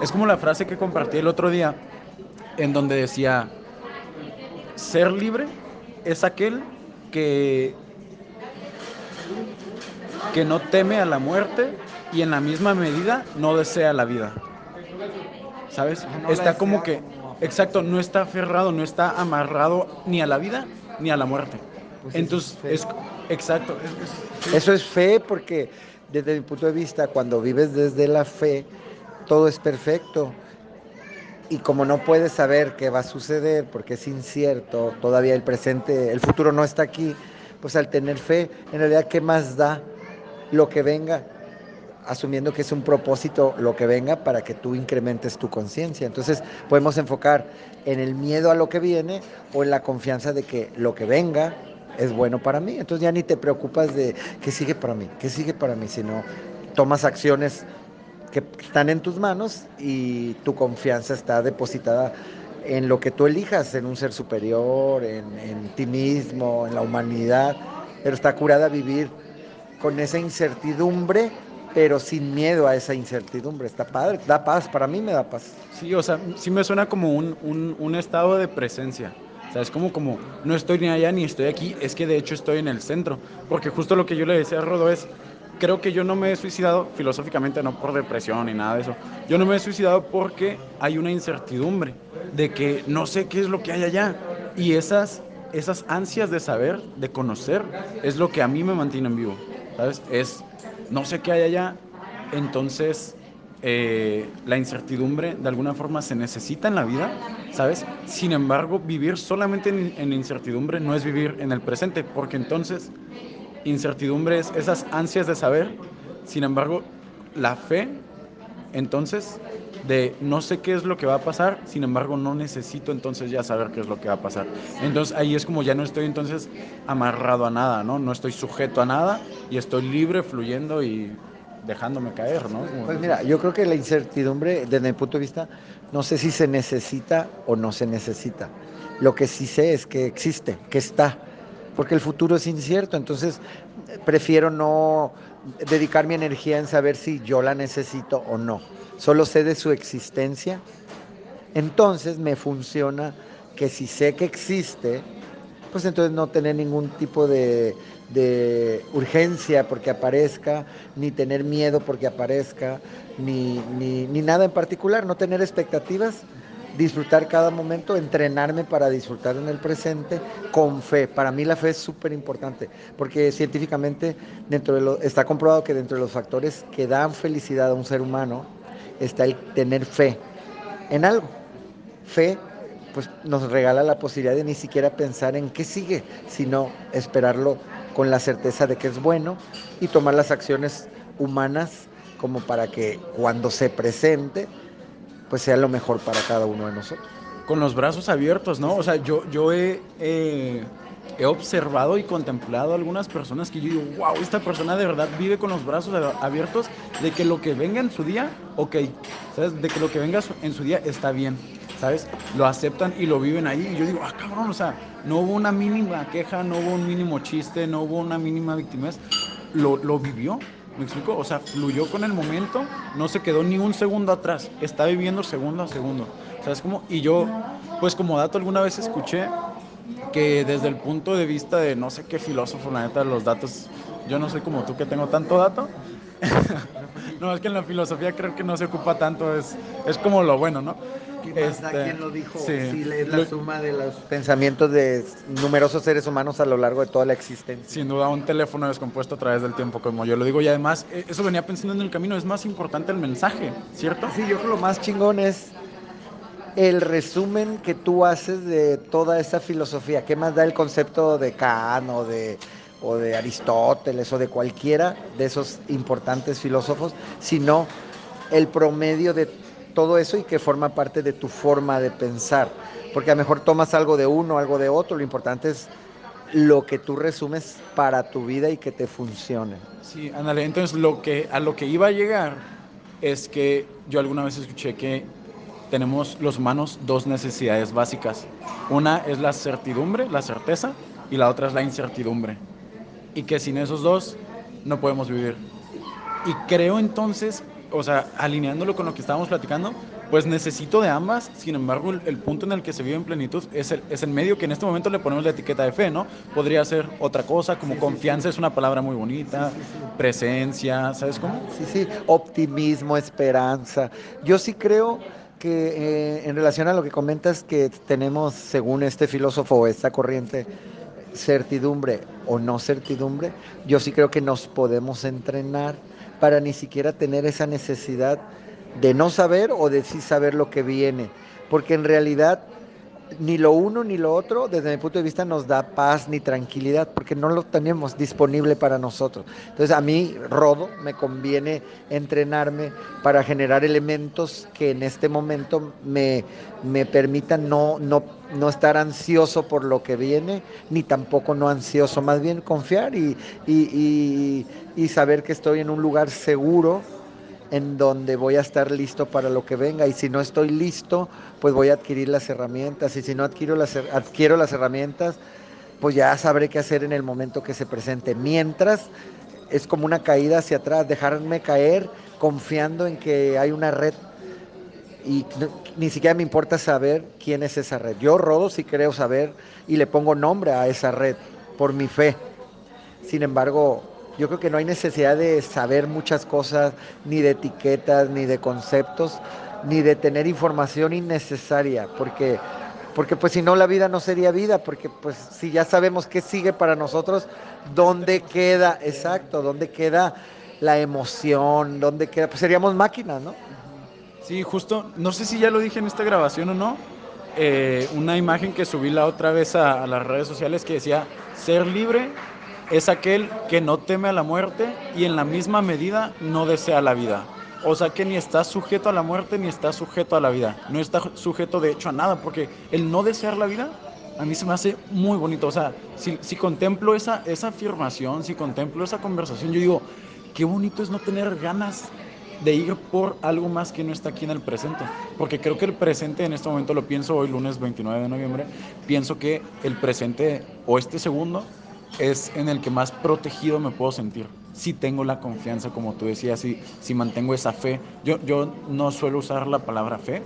Es como la frase que compartí el otro día, en donde decía, ser libre es aquel que, que no teme a la muerte y en la misma medida no desea la vida. ¿Sabes? está como que, exacto, no está aferrado, no está amarrado ni a la vida ni a la muerte. Pues Entonces, es, exacto. Eso es fe porque desde mi punto de vista, cuando vives desde la fe, todo es perfecto. Y como no puedes saber qué va a suceder porque es incierto, todavía el presente, el futuro no está aquí, pues al tener fe, en realidad, ¿qué más da lo que venga? asumiendo que es un propósito lo que venga para que tú incrementes tu conciencia. Entonces podemos enfocar en el miedo a lo que viene o en la confianza de que lo que venga es bueno para mí. Entonces ya ni te preocupas de qué sigue para mí, qué sigue para mí, sino tomas acciones que están en tus manos y tu confianza está depositada en lo que tú elijas, en un ser superior, en, en ti mismo, en la humanidad, pero está curada a vivir con esa incertidumbre pero sin miedo a esa incertidumbre. Está padre, da paz, para mí me da paz. Sí, o sea, sí me suena como un, un, estado de presencia. O sea, es como, como, no estoy ni allá ni estoy aquí, es que de hecho estoy en el centro. Porque justo lo que yo le decía a Rodo es, creo que yo no me he suicidado filosóficamente, no por depresión ni nada de eso. Yo no me he suicidado porque hay una incertidumbre de que no sé qué es lo que hay allá. Y esas, esas ansias de saber, de conocer, es lo que a mí me mantiene en vivo. ¿Sabes? Es no sé qué hay allá, entonces eh, la incertidumbre de alguna forma se necesita en la vida, ¿sabes? Sin embargo, vivir solamente en, incertidumbre no es vivir en el presente, porque entonces incertidumbre es esas ansias de saber, sin embargo, la fe, entonces, de no sé qué es lo que va a pasar, sin embargo, no necesito entonces ya saber qué es lo que va a pasar. Entonces ahí es como ya no estoy entonces amarrado a nada, ¿no? No estoy sujeto a nada y estoy libre, fluyendo y dejándome caer, ¿no? Pues mira, yo creo que la incertidumbre, desde mi punto de vista, no sé si se necesita o no se necesita. Lo que sí sé es que existe, que está, porque el futuro es incierto, entonces prefiero no dedicar mi energía en saber si yo la necesito o no. Solo sé de su existencia. Entonces me funciona que si sé que existe, pues entonces no tener ningún tipo de, urgencia porque aparezca, ni tener miedo porque aparezca, ni, ni, nada en particular, no tener expectativas, disfrutar cada momento, entrenarme para disfrutar en el presente con fe. Para mí la fe es súper importante porque científicamente dentro de lo, está comprobado que dentro de los factores que dan felicidad a un ser humano está el tener fe en algo. Fe pues nos regala la posibilidad de ni siquiera pensar en qué sigue, sino esperarlo con la certeza de que es bueno y tomar las acciones humanas como para que cuando se presente, pues sea lo mejor para cada uno de nosotros. Con los brazos abiertos, ¿no? O sea, yo, yo he, he observado y contemplado algunas personas que yo digo, wow, esta persona de verdad vive con los brazos abiertos de que lo que venga en su día, ok, ¿sabes? De que lo que venga en su día está bien. ¿sabes? Lo aceptan y lo viven ahí. Y yo digo, ah, cabrón, o sea, no hubo una mínima queja, no hubo un mínimo chiste, no hubo una mínima victimez. Lo, lo vivió, ¿me explico? O sea, fluyó con el momento, no se quedó ni un segundo atrás, está viviendo segundo a segundo. ¿Sabes cómo? Y yo, pues como dato, alguna vez escuché que desde el punto de vista de no sé qué filósofo, la neta, los datos, yo no soy como tú que tengo tanto dato. no, es que en la filosofía creo que no se ocupa tanto, es, es como lo bueno, ¿no? Este, ¿Quién lo dijo? Sí, es la suma de los pensamientos de numerosos seres humanos a lo largo de toda la existencia. Sin duda, un teléfono descompuesto a través del tiempo, como yo lo digo. Y además, eh, eso venía pensando en el camino, es más importante el mensaje, ¿cierto? Sí, yo creo que lo más chingón es el resumen que tú haces de toda esa filosofía. ¿Qué más da el concepto de Kant o de, o de Aristóteles o de cualquiera de esos importantes filósofos, sino el promedio de todo eso y que forma parte de tu forma de pensar. Porque a lo mejor tomas algo de uno, algo de otro, lo importante es lo que tú resumes para tu vida y que te funcione. Sí, ándale, entonces lo que, a lo que iba a llegar es que yo alguna vez escuché que tenemos los humanos dos necesidades básicas. Una es la certidumbre, la certeza, y la otra es la incertidumbre. Y que sin esos dos no podemos vivir. Y creo entonces o sea, alineándolo con lo que estábamos platicando, pues necesito de ambas, sin embargo, el, punto en el que se vive en plenitud es el, es el medio que en este momento le ponemos la etiqueta de fe, ¿no? Podría ser otra cosa, como confianza es una palabra muy bonita, presencia, ¿sabes cómo? Sí, sí, optimismo, esperanza. Yo sí creo que eh, en relación a lo que comentas que tenemos, según este filósofo o esta corriente, certidumbre o no certidumbre, yo sí creo que nos podemos entrenar para ni siquiera tener esa necesidad de no saber o de sí saber lo que viene, porque en realidad ni lo uno ni lo otro, desde mi punto de vista, nos da paz ni tranquilidad, porque no lo tenemos disponible para nosotros. Entonces, a mí, Rodo, me conviene entrenarme para generar elementos que en este momento me, me permitan no, no, no estar ansioso por lo que viene, ni tampoco no ansioso, más bien confiar y, y, y saber que estoy en un lugar seguro en donde voy a estar listo para lo que venga y si no estoy listo, pues voy a adquirir las herramientas y si no adquiero las, adquiero las herramientas, pues ya sabré qué hacer en el momento que se presente. Mientras es como una caída hacia atrás, dejarme caer confiando en que hay una red y ni siquiera me importa saber quién es esa red. Yo rodo si creo saber y le pongo nombre a esa red por mi fe. Sin embargo, yo creo que no hay necesidad de saber muchas cosas, ni de etiquetas, ni de conceptos, ni de tener información innecesaria, porque, porque pues si no la vida no sería vida, porque pues si ya sabemos qué sigue para nosotros, ¿dónde queda, exacto, dónde queda la emoción, dónde queda, pues seríamos máquinas, ¿no? Sí, justo, no sé si ya lo dije en esta grabación o no, eh, una imagen que subí la otra vez a las redes sociales que decía, ser libre es aquel que no teme a la muerte y en la misma medida no desea la vida. O sea que ni está sujeto a la muerte ni está sujeto a la vida. No está sujeto de hecho a nada, porque el no desear la vida a mí se me hace muy bonito. O sea, si, contemplo esa, esa afirmación, si contemplo esa conversación, yo digo, qué bonito es no tener ganas de ir por algo más que no está aquí en el presente. Porque creo que el presente en este momento lo pienso hoy, lunes 29 de noviembre, pienso que el presente o este segundo es en el que más protegido me puedo sentir. Si tengo la confianza, como tú decías, si, si mantengo esa fe. Yo, yo no suelo usar la palabra fe,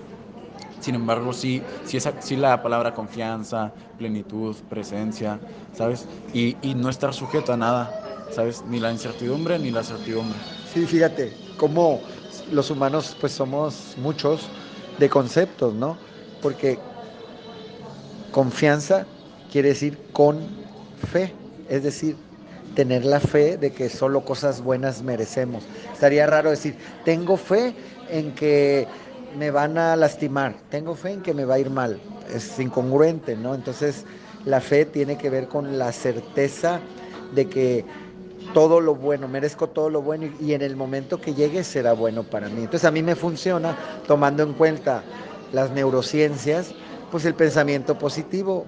sin embargo, sí, sí, esa, sí la palabra confianza, plenitud, presencia, ¿sabes? Y, y, no estar sujeto a nada, ¿sabes? Ni la incertidumbre ni la certidumbre. Sí, fíjate, como los humanos pues somos muchos de conceptos, ¿no? Porque confianza quiere decir con fe es decir, tener la fe de que solo cosas buenas merecemos. Estaría raro decir, tengo fe en que me van a lastimar, tengo fe en que me va a ir mal. Es incongruente, ¿no? Entonces, la fe tiene que ver con la certeza de que todo lo bueno, merezco todo lo bueno y, en el momento que llegue será bueno para mí. Entonces a mí me funciona tomando en cuenta las neurociencias, pues el pensamiento positivo,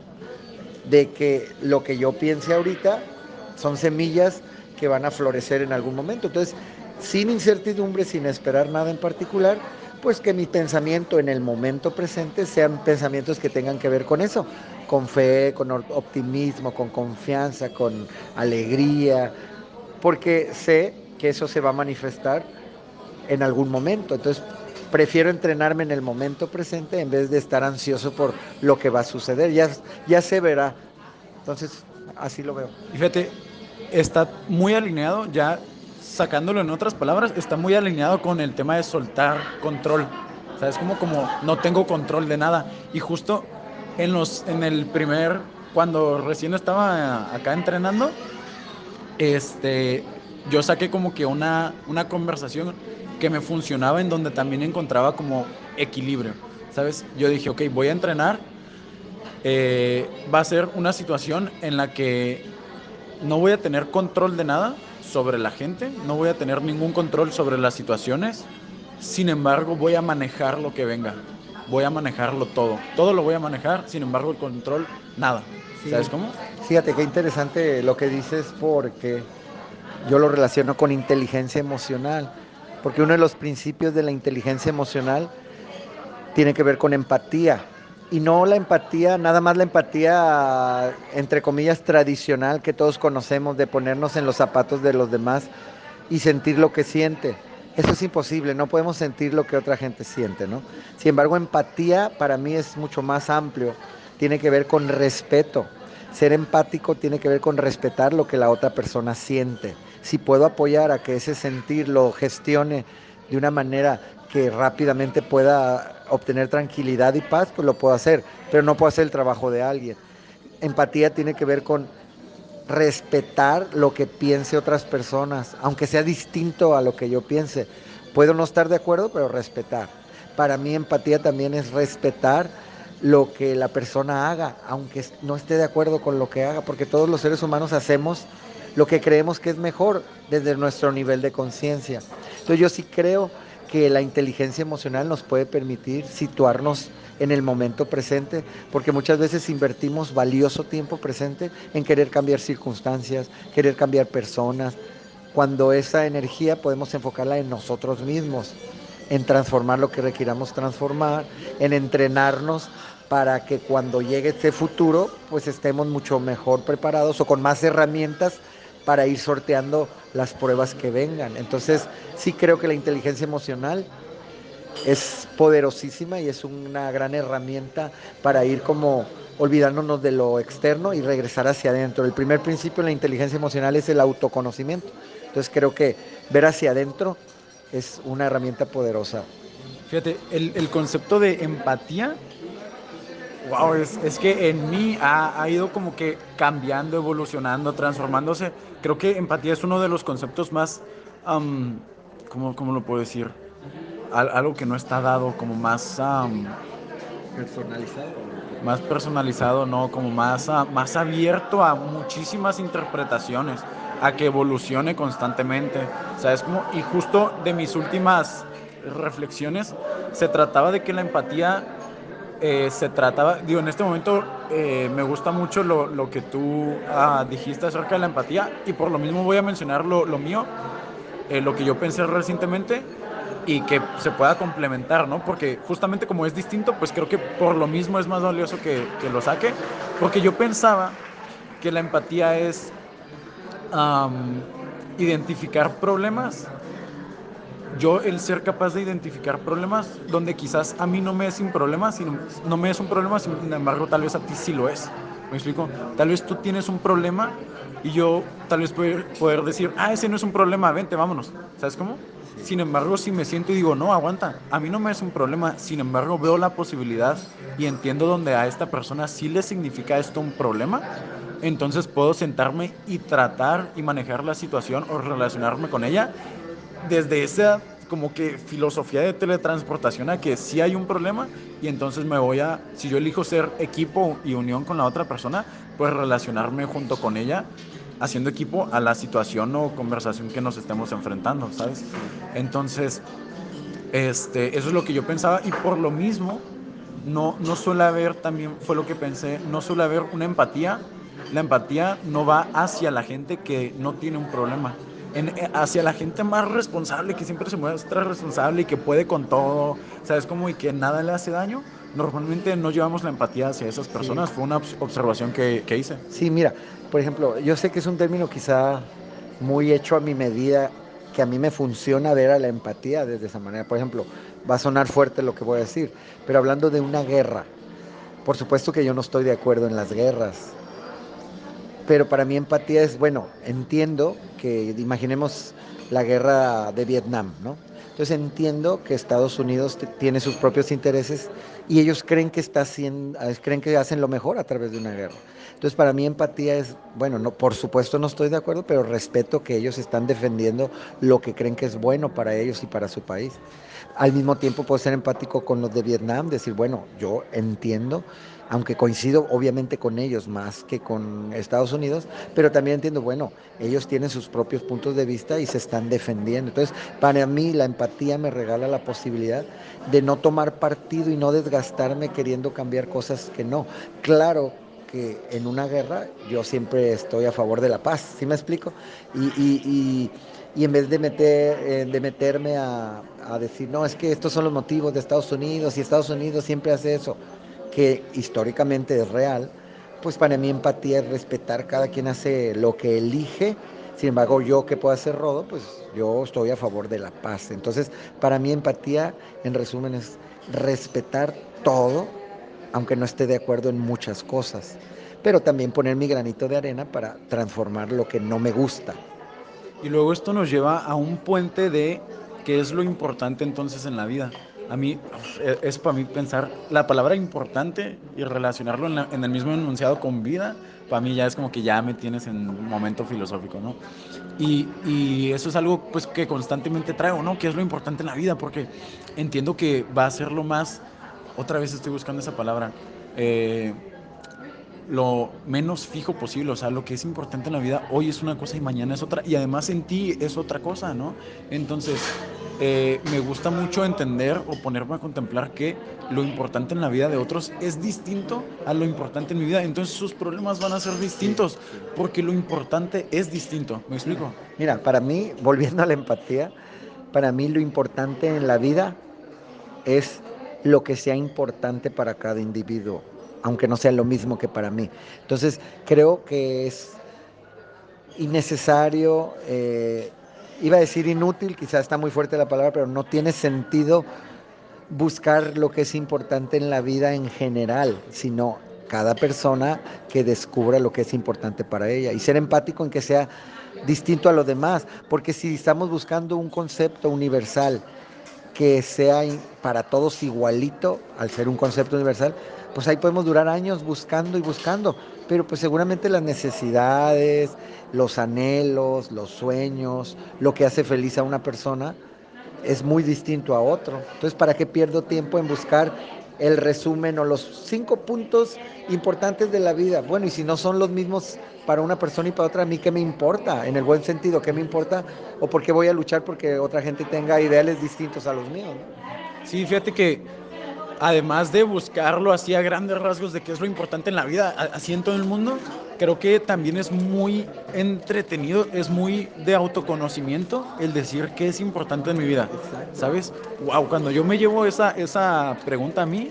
de que lo que yo piense ahorita son semillas que van a florecer en algún momento. Entonces, sin incertidumbre, sin esperar nada en particular, pues que mi pensamiento en el momento presente sean pensamientos que tengan que ver con eso, con fe, con optimismo, con confianza, con alegría, porque sé que eso se va a manifestar en algún momento. Entonces, prefiero entrenarme en el momento presente en vez de estar ansioso por lo que va a suceder. Ya, ya se verá. Entonces, así lo veo. Y fíjate, está muy alineado, ya sacándolo en otras palabras, está muy alineado con el tema de soltar control. O sea, es como, como no tengo control de nada. Y justo en, los, en el primer, cuando recién estaba acá entrenando, este, yo saqué como que una, una conversación que me funcionaba en donde también encontraba como equilibrio, ¿sabes? Yo dije, ok, voy a entrenar, eh, va a ser una situación en la que no voy a tener control de nada sobre la gente, no voy a tener ningún control sobre las situaciones, sin embargo voy a manejar lo que venga, voy a manejarlo todo, todo lo voy a manejar, sin embargo el control, nada. ¿Sabes cómo? Fíjate qué interesante lo que dices porque yo lo relaciono con inteligencia emocional porque uno de los principios de la inteligencia emocional tiene que ver con empatía. Y no la empatía, nada más la empatía, entre comillas, tradicional que todos conocemos, de ponernos en los zapatos de los demás y sentir lo que siente, eso es imposible, no podemos sentir lo que otra gente siente, ¿no? Sin embargo, empatía para mí es mucho más amplio, tiene que ver con respeto. Ser empático tiene que ver con respetar lo que la otra persona siente. Si puedo apoyar a que ese sentir lo gestione de una manera que rápidamente pueda obtener tranquilidad y paz, pues lo puedo hacer, pero no puedo hacer el trabajo de alguien. Empatía tiene que ver con respetar lo que piense otras personas, aunque sea distinto a lo que yo piense. Puedo no estar de acuerdo, pero respetar. Para mí empatía también es respetar lo que la persona haga, aunque no esté de acuerdo con lo que haga, porque todos los seres humanos hacemos lo que creemos que es mejor desde nuestro nivel de conciencia. Entonces yo sí creo que la inteligencia emocional nos puede permitir situarnos en el momento presente, porque muchas veces invertimos valioso tiempo presente en querer cambiar circunstancias, querer cambiar personas, cuando esa energía podemos enfocarla en nosotros mismos, en transformar lo que requiramos transformar, en entrenarnos para que cuando llegue este futuro, pues estemos mucho mejor preparados o con más herramientas para ir sorteando las pruebas que vengan. Entonces, sí creo que la inteligencia emocional es poderosísima y es una gran herramienta para ir como olvidándonos de lo externo y regresar hacia adentro. El primer principio en la inteligencia emocional es el autoconocimiento. Entonces creo que ver hacia adentro es una herramienta poderosa. Fíjate, el, el concepto de empatía, wow, es, es que en mí ha, ha, ido como que cambiando, evolucionando, transformándose. Creo que empatía es uno de los conceptos más, um, ¿cómo, ¿cómo lo puedo decir? algo que no está dado, como más personalizado. Más personalizado, no, como más, más abierto a muchísimas interpretaciones, a que evolucione constantemente. ¿Sabes cómo? Y justo de mis últimas reflexiones se trataba de que la empatía eh, se trataba, digo, en este momento eh, me gusta mucho lo, lo que tú ah, dijiste acerca de la empatía y por lo mismo voy a mencionar lo, lo mío, eh, lo que yo pensé recientemente y que se pueda complementar, ¿no? Porque justamente como es distinto, pues creo que por lo mismo es más valioso que, que lo saque, porque yo pensaba que la empatía es identificar problemas, yo el ser capaz de identificar problemas donde quizás a mí no me es un problema, sino, no me es un problema, sin embargo tal vez a ti sí lo es. ¿Me explico? Tal vez tú tienes un problema y yo tal vez poder, poder decir, ah, ese no es un problema, vente, vámonos. ¿Sabes cómo? Sin embargo, si me siento y digo, no, aguanta, a mí no me es un problema, sin embargo veo la posibilidad y entiendo donde a esta persona sí le significa esto un problema, entonces puedo sentarme y tratar y manejar la situación o relacionarme con ella desde esa como que filosofía de teletransportación a que sí hay un problema y entonces me voy a, si yo elijo ser equipo y unión con la otra persona, pues relacionarme junto con ella haciendo equipo a la situación o conversación que nos estemos enfrentando, ¿sabes? Entonces, este, eso es lo que yo pensaba y por lo mismo no, no suele haber, también fue lo que pensé, no suele haber una empatía. La empatía no va hacia la gente que no tiene un problema, en, eh, hacia la gente más responsable, que siempre se muestra responsable y que puede con todo, ¿sabes? Como y que nada le hace daño. Normalmente no llevamos la empatía hacia esas personas, sí. fue una observación que, que hice. Sí, mira, por ejemplo, yo sé que es un término quizá muy hecho a mi medida, que a mí me funciona ver a la empatía desde esa manera. Por ejemplo, va a sonar fuerte lo que voy a decir, pero hablando de una guerra, por supuesto que yo no estoy de acuerdo en las guerras, pero para mí empatía es, bueno, entiendo que imaginemos la guerra de Vietnam, ¿no? Entonces entiendo que Estados Unidos tiene sus propios intereses y ellos creen que está haciendo, creen que hacen lo mejor a través de una guerra. Entonces, para mí empatía es, bueno, no, por supuesto no estoy de acuerdo, pero respeto que ellos están defendiendo lo que creen que es bueno para ellos y para su país. Al mismo tiempo puedo ser empático con los de Vietnam, decir, bueno, yo entiendo, aunque coincido obviamente con ellos más que con Estados Unidos, pero también entiendo, bueno, ellos tienen sus propios puntos de vista y se están defendiendo. Entonces, para mí la empatía me regala la posibilidad de no tomar partido y no desgastarme queriendo cambiar cosas que no. Claro que en una guerra yo siempre estoy a favor de la paz, ¿sí me explico? Y, en vez de, meter, eh, de meterme a, a, decir, no, es que estos son los motivos de Estados Unidos y Estados Unidos siempre hace eso, que históricamente es real, pues para mí empatía es respetar cada quien hace lo que elige Sin embargo, yo que puedo hacer rodo, pues yo estoy a favor de la paz. Entonces, para mí empatía, en resumen, es respetar todo, aunque no esté de acuerdo en muchas cosas, pero también poner mi granito de arena para transformar lo que no me gusta. Y luego esto nos lleva a un puente de qué es lo importante entonces en la vida. A mí e, es para mí pensar la palabra importante y relacionarlo en, el mismo enunciado con vida, para mí ya es como que ya me tienes en un momento filosófico, ¿no? Y, eso es algo pues que constantemente traigo, ¿no? ¿Qué es lo importante en la vida? Porque entiendo que va a ser lo más, otra vez estoy buscando esa palabra, eh, lo menos fijo posible, o sea, lo que es importante en la vida hoy es una cosa y mañana es otra, y además en ti es otra cosa, ¿no? Entonces, eh, me gusta mucho entender o ponerme a contemplar que lo importante en la vida de otros es distinto a lo importante en mi vida, entonces sus problemas van a ser distintos, porque lo importante es distinto, ¿me explico? Mira, para mí, volviendo a la empatía, para mí lo importante en la vida es lo que sea importante para cada individuo aunque no sea lo mismo que para mí. Entonces, creo que es innecesario, eh, iba a decir inútil, quizás está muy fuerte la palabra, pero no tiene sentido buscar lo que es importante en la vida en general, sino cada persona que descubra lo que es importante para ella y ser empático en que sea distinto a lo demás, porque si estamos buscando un concepto universal que sea para todos igualito, al ser un concepto universal, pues ahí podemos durar años buscando y buscando, pero pues seguramente las necesidades, los anhelos, los sueños, lo que hace feliz a una persona es muy distinto a otro. Entonces, ¿para qué pierdo tiempo en buscar el resumen o los cinco puntos importantes de la vida? Bueno, y si no son los mismos para una persona y para otra, ¿a mí qué me importa? En el buen sentido, ¿qué me importa? ¿O por qué voy a luchar porque otra gente tenga ideales distintos a los míos? Sí, fíjate que además de buscarlo así a grandes rasgos de qué es lo importante en la vida, así en todo el mundo, creo que también es muy entretenido, es muy de autoconocimiento el decir qué es importante en mi vida, ¿sabes? Wow, cuando yo me llevo esa, esa pregunta a mí,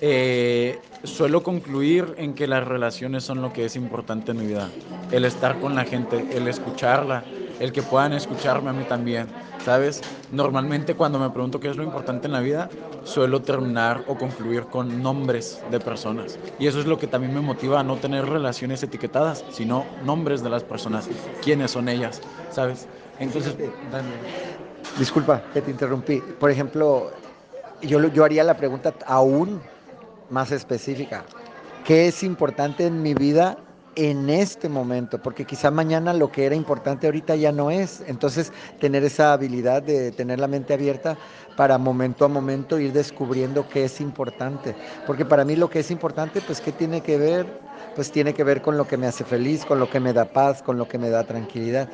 eh, suelo concluir en que las relaciones son lo que es importante en mi vida. El estar con la gente, el escucharla, el que puedan escucharme a mí también, ¿sabes? Normalmente cuando me pregunto qué es lo importante en la vida, suelo terminar o concluir con nombres de personas. Y eso es lo que también me motiva a no tener relaciones etiquetadas, sino nombres de las personas, quiénes son ellas, ¿sabes? Entonces, Disculpa que te interrumpí. Por ejemplo, yo, yo haría la pregunta aún más específica. ¿Qué es importante en mi vida en este momento? Porque quizá mañana lo que era importante ahorita ya no es. Entonces, tener esa habilidad de tener la mente abierta para momento a momento ir descubriendo qué es importante. Porque para mí lo que es importante, pues, ¿qué tiene que ver? Pues tiene que ver con lo que me hace feliz, con lo que me da paz, con lo que me da tranquilidad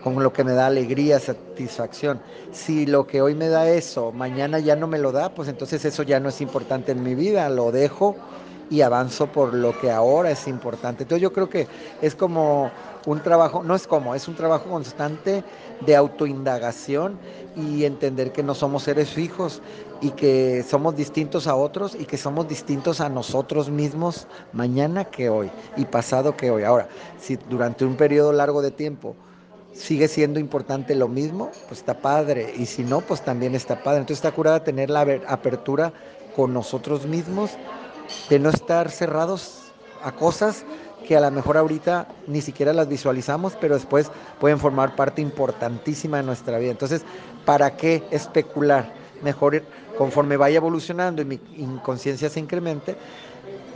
con lo que me da alegría, satisfacción. Si lo que hoy me da eso, mañana ya no me lo da, pues entonces eso ya no es importante en mi vida, lo dejo y avanzo por lo que ahora es importante. Entonces yo creo que es como un trabajo, no es como, es un trabajo constante de autoindagación y entender que no somos seres fijos y que somos distintos a otros y que somos distintos a nosotros mismos mañana que hoy y pasado que hoy. Ahora, si durante un periodo largo de tiempo sigue siendo importante lo mismo, pues está padre. Y si no, pues también está padre. Entonces está curada tener la apertura con nosotros mismos, de no estar cerrados a cosas que a lo mejor ahorita ni siquiera las visualizamos, pero después pueden formar parte importantísima de nuestra vida. Entonces, ¿para qué especular? Mejor conforme vaya evolucionando y mi inconsciencia se incremente,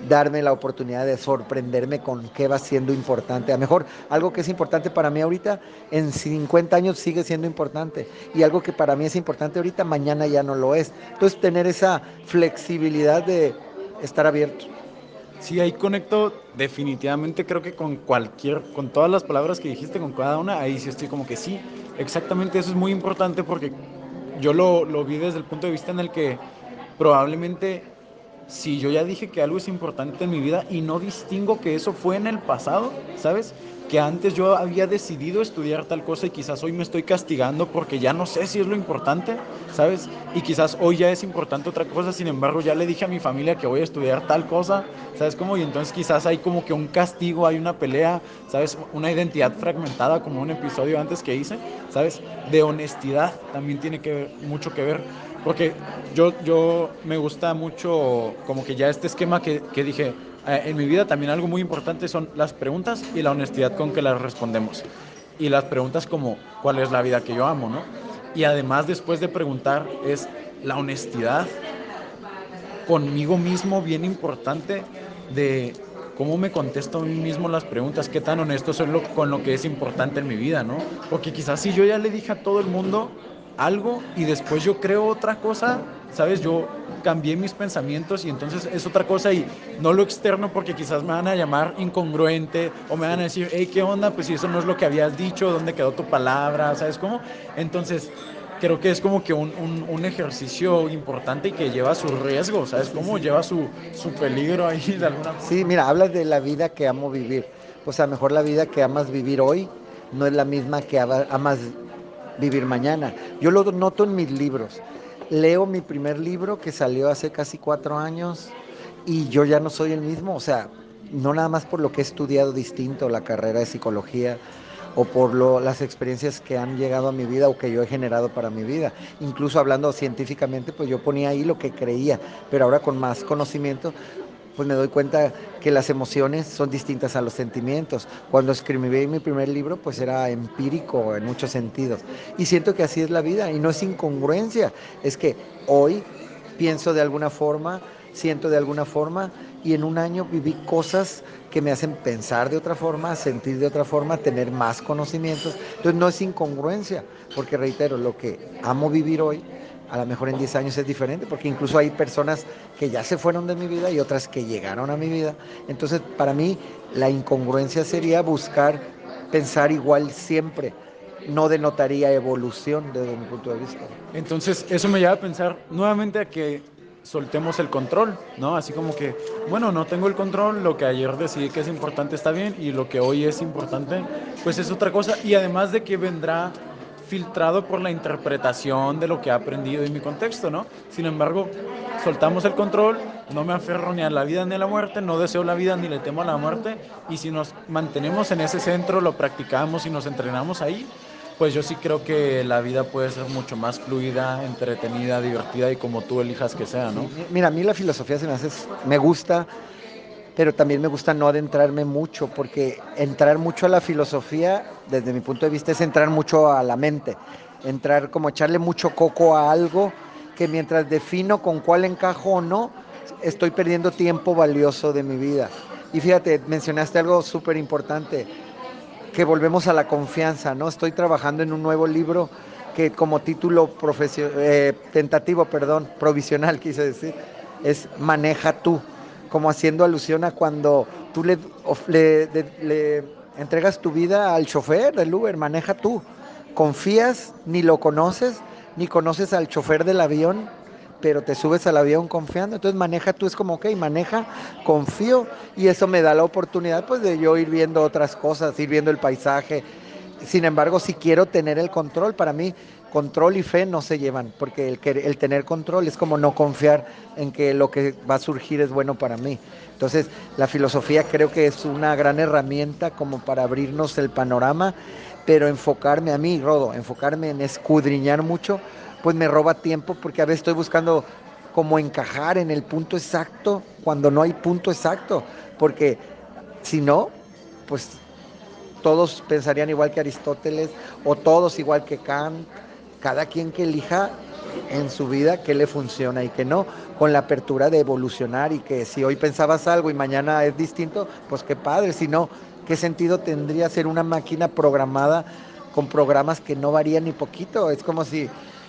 darme la oportunidad de sorprenderme con qué va siendo importante. A lo mejor algo que es importante para mí ahorita, en 50 años sigue siendo importante. Y algo que para mí es importante ahorita, mañana ya no lo es. Entonces tener esa flexibilidad de estar abierto. Sí, ahí conecto definitivamente, creo que con cualquier, con todas las palabras que dijiste, con cada una, ahí sí estoy como que sí, exactamente eso es muy importante porque yo lo, lo vi desde el punto de vista en el que probablemente si yo ya dije que algo es importante en mi vida y no distingo que eso fue en el pasado, ¿sabes? que antes yo había decidido estudiar tal cosa y quizás hoy me estoy castigando porque ya no sé si es lo importante, ¿sabes? Y quizás hoy ya es importante otra cosa, sin embargo ya le dije a mi familia que voy a estudiar tal cosa, ¿sabes cómo? Y entonces quizás hay como que un castigo, hay una pelea, ¿sabes? Una identidad fragmentada como un episodio antes que hice, ¿sabes? De honestidad también tiene que ver, mucho que ver. Porque yo, yo me gusta mucho como que ya este esquema que, que dije, eh, en mi vida también algo muy importante son las preguntas y la honestidad con que las respondemos. Y las preguntas como, ¿cuál es la vida que yo amo? ¿no? Y además después de preguntar es la honestidad conmigo mismo, bien importante, de cómo me contesto a mí mismo las preguntas, qué tan honesto soy con lo que es importante en mi vida, ¿no? Porque quizás si yo ya le dije a todo el mundo algo y después yo creo otra cosa, ¿sabes? Yo cambié mis pensamientos y entonces es otra cosa y no lo externo porque quizás me van a llamar incongruente o me van a decir, hey, ¿qué onda? Pues si eso no es lo que habías dicho, ¿dónde quedó tu palabra? ¿Sabes cómo? Entonces creo que es como que un, un, ejercicio importante y que lleva su riesgo, ¿sabes cómo? Lleva su, su peligro ahí de alguna forma. Sí, mira, hablas de la vida que amo vivir. O sea, mejor la vida que amas vivir hoy no es la misma que amas vivir mañana. Yo lo noto en mis libros leo mi primer libro que salió hace casi cuatro años y yo ya no soy el mismo, o sea, no nada más por lo que he estudiado distinto, la carrera de psicología o por lo, las experiencias que han llegado a mi vida o que yo he generado para mi vida. Incluso hablando científicamente, pues yo ponía ahí lo que creía, pero ahora con más conocimiento, pues me doy cuenta que las emociones son distintas a los sentimientos. Cuando escribí mi primer libro, pues era empírico en muchos sentidos. Y siento que así es la vida y no es incongruencia, es que hoy pienso de alguna forma, siento de alguna forma y en un año viví cosas que me hacen pensar de otra forma, sentir de otra forma, tener más conocimientos. Entonces no es incongruencia, porque reitero, lo que amo vivir hoy a lo mejor en 10 años es diferente, porque incluso hay personas que ya se fueron de mi vida y otras que llegaron a mi vida. Entonces, para mí, la incongruencia sería buscar pensar igual siempre. No denotaría evolución desde mi punto de vista. Entonces, eso me lleva a pensar nuevamente a que soltemos el control, ¿no? Así como que, bueno, no tengo el control, lo que ayer decidí que es importante está bien y lo que hoy es importante, pues es otra cosa. Y además de que vendrá filtrado por la interpretación de lo que he aprendido en mi contexto, ¿no? Sin embargo, soltamos el control, no me aferro ni a la vida ni a la muerte, no deseo la vida ni le temo a la muerte, y si nos mantenemos en ese centro, lo practicamos y nos entrenamos ahí, pues yo sí creo que la vida puede ser mucho más fluida, entretenida, divertida y como tú elijas que sea, ¿no? Mira, a mí la filosofía se me hace, me gusta, pero también me gusta no adentrarme mucho, porque entrar mucho a la filosofía, desde mi punto de vista, es entrar mucho a la mente, entrar como echarle mucho coco a algo que mientras defino con cuál encajo o no, estoy perdiendo tiempo valioso de mi vida. Y fíjate, mencionaste algo súper importante, que volvemos a la confianza, ¿no? Estoy trabajando en un nuevo libro que como título eh, tentativo, perdón, provisional quise decir, es Maneja tú como haciendo alusión a cuando tú le, le, entregas tu vida al chofer del Uber, maneja tú. Confías, ni lo conoces, ni conoces al chofer del avión, pero te subes al avión confiando. Entonces maneja tú, es como, ok, maneja, confío, y eso me da la oportunidad pues de yo ir viendo otras cosas, ir viendo el paisaje. Sin embargo, si quiero tener el control, para mí control y fe no se llevan, porque el, el tener control es como no confiar en que lo que va a surgir es bueno para mí. Entonces, la filosofía creo que es una gran herramienta como para abrirnos el panorama, pero enfocarme a mí, Rodo, enfocarme en escudriñar mucho, pues me roba tiempo porque a veces estoy buscando como encajar en el punto exacto cuando no hay punto exacto, porque si no, pues todos pensarían igual que Aristóteles o todos igual que Kant. Cada quien que elija en su vida qué le funciona y qué no, con la apertura de evolucionar y que si hoy pensabas algo y mañana es distinto, pues qué padre, si no, ¿qué sentido tendría ser una máquina programada con programas que no varían ni poquito? Es como si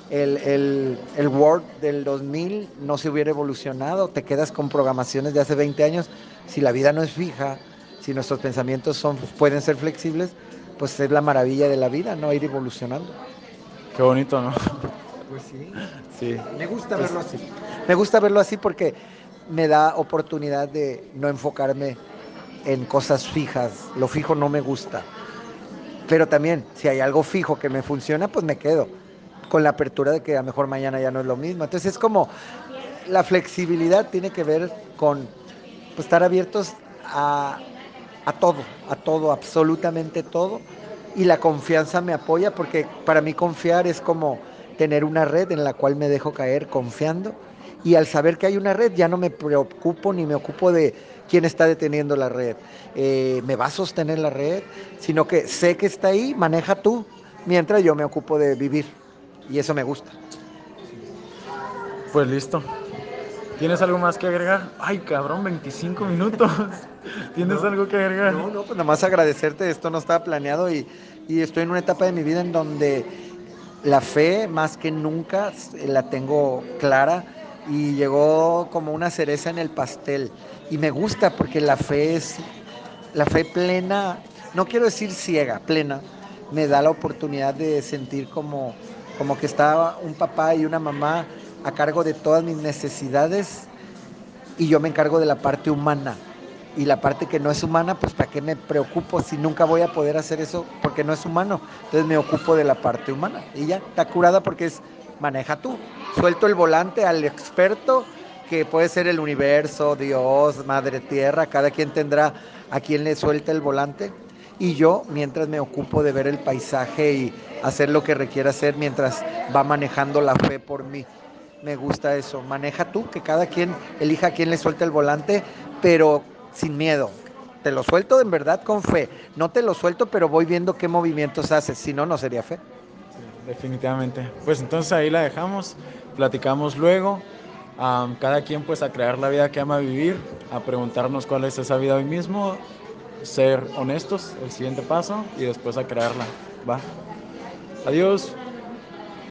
el, el, Word del 2000 no se hubiera evolucionado, te quedas con programaciones de hace 20 años, si la vida no es fija, si nuestros pensamientos son, pueden ser flexibles, pues es la maravilla de la vida, no ir evolucionando. Qué bonito, ¿no? Pues sí. Sí. Me gusta verlo así. Me gusta verlo así porque me da oportunidad de no enfocarme en cosas fijas. Lo fijo no me gusta. Pero también, si hay algo fijo que me funciona, pues me quedo. Con la apertura de que a lo mejor mañana ya no es lo mismo. Entonces es como la flexibilidad tiene que ver con pues, estar abiertos a, a todo, a todo, absolutamente todo. Y la confianza me apoya porque para mí confiar es como tener una red en la cual me dejo caer confiando y al saber que hay una red ya no me preocupo ni me ocupo de quién está deteniendo la red, eh, me va a sostener la red, sino que sé que está ahí, maneja tú, mientras yo me ocupo de vivir y eso me gusta. Pues listo. ¿Tienes algo más que agregar? Ay, cabrón, 25 minutos. ¿Tienes algo que agregar? No, no, pues nada más agradecerte, esto no estaba planeado y, y estoy en una etapa de mi vida en donde la fe más que nunca la tengo clara y llegó como una cereza en el pastel. Y me gusta porque la fe es, la fe plena, no quiero decir ciega, plena, me da la oportunidad de sentir como, como que está un papá y una mamá a cargo de todas mis necesidades y yo me encargo de la parte humana. Y la parte que no es humana, pues ¿para qué me preocupo si nunca voy a poder hacer eso porque no es humano? Entonces me ocupo de la parte humana. Y ya, está curada porque es maneja tú. Suelto el volante al experto, que puede ser el universo, Dios, Madre Tierra, cada quien tendrá a quien le suelta el volante. Y yo, mientras me ocupo de ver el paisaje y hacer lo que requiera hacer mientras va manejando la fe por mí. Me gusta eso. Maneja tú, que cada quien elija a quien le suelta el volante, pero sin miedo. Te lo suelto en verdad con fe. No te lo suelto, pero voy viendo qué movimientos haces. Si no, no sería fe definitivamente. Pues entonces ahí la dejamos, platicamos luego. cada quien pues a crear la vida que ama vivir, a preguntarnos cuál es esa vida hoy mismo, ser honestos, el siguiente paso, y después a crearla. Va. Adiós.